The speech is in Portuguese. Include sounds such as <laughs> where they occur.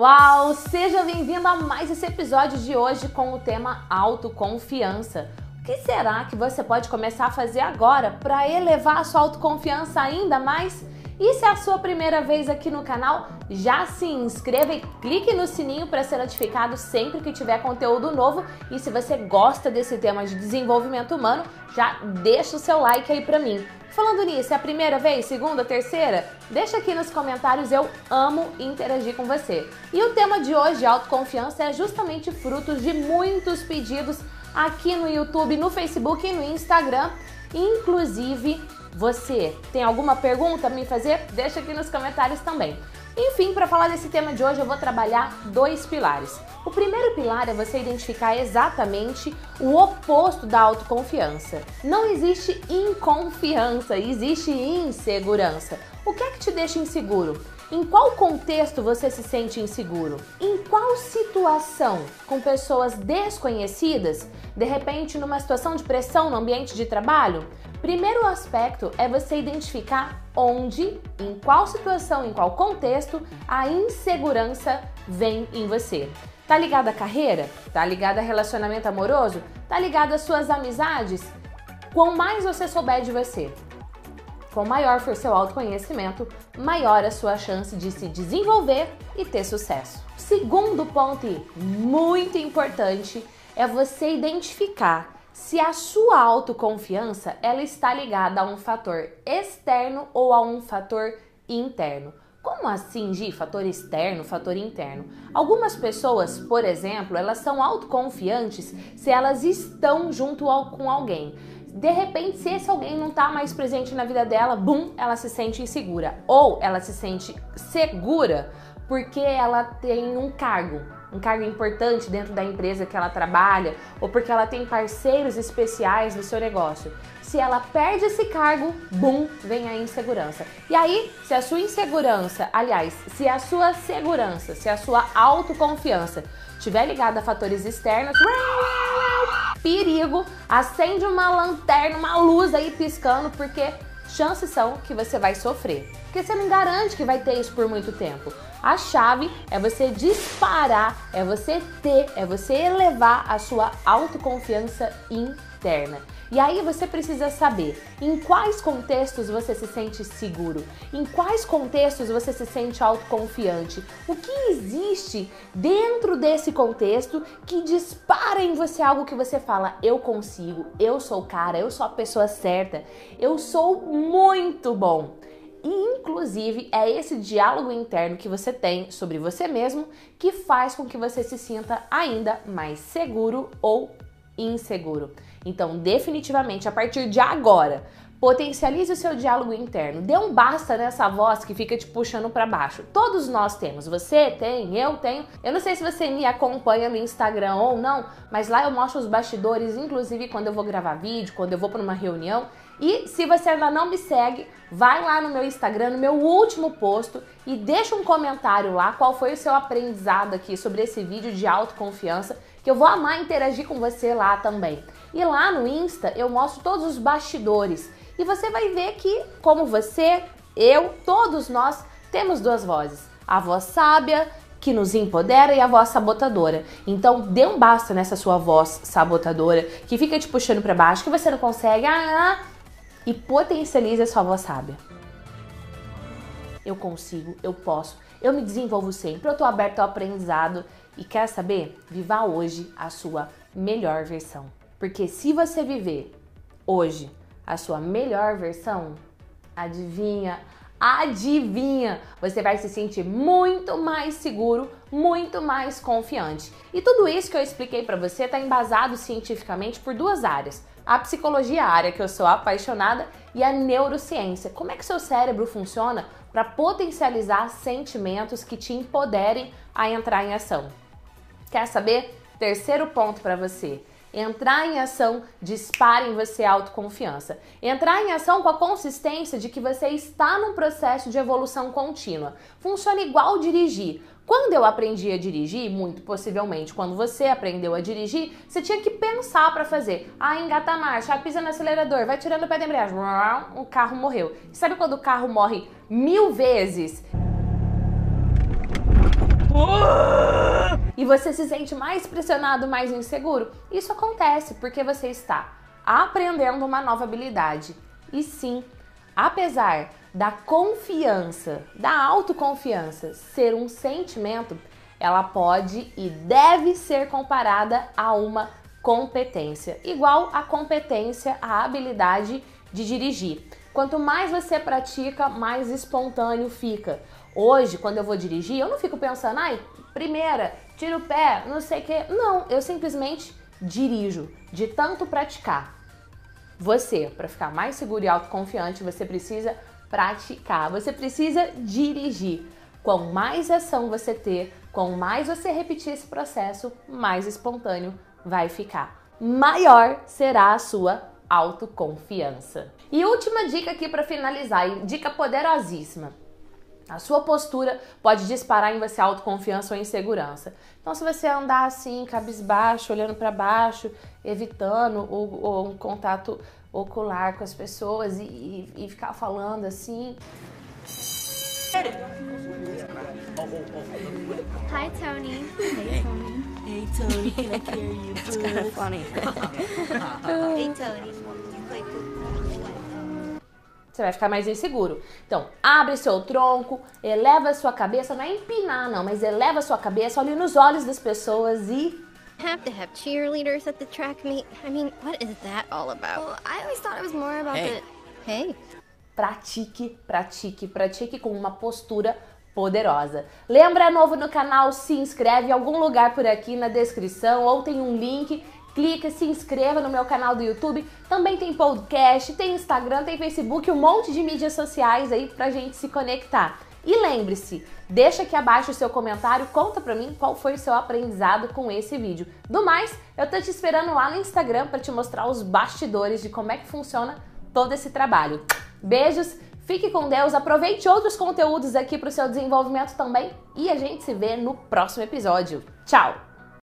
Uau! Seja bem-vindo a mais esse episódio de hoje com o tema autoconfiança. O que será que você pode começar a fazer agora para elevar a sua autoconfiança ainda mais? E se é a sua primeira vez aqui no canal, já se inscreva e clique no sininho para ser notificado sempre que tiver conteúdo novo. E se você gosta desse tema de desenvolvimento humano, já deixa o seu like aí para mim. Falando nisso, é a primeira vez, segunda, terceira? Deixa aqui nos comentários, eu amo interagir com você. E o tema de hoje, autoconfiança, é justamente fruto de muitos pedidos aqui no YouTube, no Facebook e no Instagram. Inclusive, você tem alguma pergunta a me fazer? Deixa aqui nos comentários também. Enfim, para falar desse tema de hoje, eu vou trabalhar dois pilares. O primeiro pilar é você identificar exatamente o oposto da autoconfiança. Não existe inconfiança, existe insegurança. O que é que te deixa inseguro? Em qual contexto você se sente inseguro? Em qual situação? Com pessoas desconhecidas? De repente, numa situação de pressão no ambiente de trabalho? Primeiro aspecto é você identificar onde, em qual situação, em qual contexto a insegurança vem em você. Tá ligado à carreira? Tá ligado a relacionamento amoroso? Tá ligado às suas amizades? Quanto mais você souber de você, quanto maior for seu autoconhecimento, maior a sua chance de se desenvolver e ter sucesso. Segundo ponto muito importante é você identificar se a sua autoconfiança ela está ligada a um fator externo ou a um fator interno. Como assim, Gi? Fator externo, fator interno? Algumas pessoas, por exemplo, elas são autoconfiantes se elas estão junto ao, com alguém. De repente, se esse alguém não está mais presente na vida dela, bum, ela se sente insegura. Ou ela se sente segura porque ela tem um cargo, um cargo importante dentro da empresa que ela trabalha ou porque ela tem parceiros especiais no seu negócio. Se ela perde esse cargo, bum, vem a insegurança. E aí, se a sua insegurança, aliás, se a sua segurança, se a sua autoconfiança estiver ligada a fatores externos, perigo, acende uma lanterna, uma luz aí piscando, porque chances são que você vai sofrer. Porque você não garante que vai ter isso por muito tempo. A chave é você disparar, é você ter, é você elevar a sua autoconfiança interna. E aí você precisa saber em quais contextos você se sente seguro, em quais contextos você se sente autoconfiante, o que existe dentro desse contexto que dispara em você algo que você fala: eu consigo, eu sou o cara, eu sou a pessoa certa, eu sou muito bom. E, inclusive, é esse diálogo interno que você tem sobre você mesmo que faz com que você se sinta ainda mais seguro ou inseguro. Então, definitivamente, a partir de agora, Potencialize o seu diálogo interno. Dê um basta nessa voz que fica te puxando para baixo. Todos nós temos. Você tem, eu tenho. Eu não sei se você me acompanha no Instagram ou não, mas lá eu mostro os bastidores, inclusive quando eu vou gravar vídeo, quando eu vou para uma reunião. E se você ainda não me segue, vai lá no meu Instagram, no meu último posto e deixa um comentário lá qual foi o seu aprendizado aqui sobre esse vídeo de autoconfiança, que eu vou amar interagir com você lá também. E lá no Insta eu mostro todos os bastidores e você vai ver que, como você, eu, todos nós temos duas vozes: a voz sábia, que nos empodera, e a voz sabotadora. Então, dê um basta nessa sua voz sabotadora, que fica te puxando para baixo, que você não consegue, ah, ah, e potencialize a sua voz sábia. Eu consigo, eu posso, eu me desenvolvo sempre, eu tô aberto ao aprendizado. E quer saber? Viva hoje a sua melhor versão. Porque se você viver hoje a sua melhor versão, adivinha? Adivinha, você vai se sentir muito mais seguro, muito mais confiante. E tudo isso que eu expliquei para você está embasado cientificamente por duas áreas: a psicologia, a área que eu sou apaixonada, e a neurociência. Como é que seu cérebro funciona para potencializar sentimentos que te empoderem a entrar em ação? Quer saber? Terceiro ponto para você. Entrar em ação dispara em você autoconfiança. Entrar em ação com a consistência de que você está num processo de evolução contínua. Funciona igual dirigir. Quando eu aprendi a dirigir, muito possivelmente quando você aprendeu a dirigir, você tinha que pensar para fazer. Ah, engata a marcha, ah, pisa no acelerador, vai tirando o pé da embreagem, o carro morreu. Sabe quando o carro morre mil vezes? E você se sente mais pressionado, mais inseguro, isso acontece porque você está aprendendo uma nova habilidade. E sim, apesar da confiança, da autoconfiança ser um sentimento, ela pode e deve ser comparada a uma competência, igual a competência, a habilidade de dirigir. Quanto mais você pratica, mais espontâneo fica. Hoje, quando eu vou dirigir, eu não fico pensando, ai, primeira, tira o pé, não sei o que. Não, eu simplesmente dirijo, de tanto praticar. Você, para ficar mais seguro e autoconfiante, você precisa praticar, você precisa dirigir. Quanto mais ação você ter, quanto mais você repetir esse processo, mais espontâneo vai ficar. Maior será a sua autoconfiança. E última dica aqui para finalizar, dica poderosíssima. A sua postura pode disparar em você autoconfiança ou insegurança. Então, se você andar assim, cabisbaixo, olhando para baixo, evitando o, o, um contato ocular com as pessoas e, e, e ficar falando assim. Hi, Tony. Hey, Tony. Hey, Tony, can I carry you? It's kind of funny. <laughs> hey, Tony. You play Você vai ficar mais inseguro. Então, abre seu tronco, eleva sua cabeça, não é empinar não, mas eleva sua cabeça, olhe nos olhos das pessoas e have to have cheerleaders at the track meet. I mean, what is that all about? Well, I always thought it was more about Hey. the. Hey. pratique, pratique, pratique com uma postura poderosa. Lembra é novo no canal? Se inscreve em algum lugar por aqui na descrição ou tem um link. Clica, se inscreva no meu canal do YouTube. Também tem podcast, tem Instagram, tem Facebook, um monte de mídias sociais aí pra gente se conectar. E lembre-se, deixa aqui abaixo o seu comentário, conta pra mim qual foi o seu aprendizado com esse vídeo. Do mais, eu tô te esperando lá no Instagram para te mostrar os bastidores de como é que funciona todo esse trabalho. Beijos, fique com Deus, aproveite outros conteúdos aqui para o seu desenvolvimento também e a gente se vê no próximo episódio. Tchau!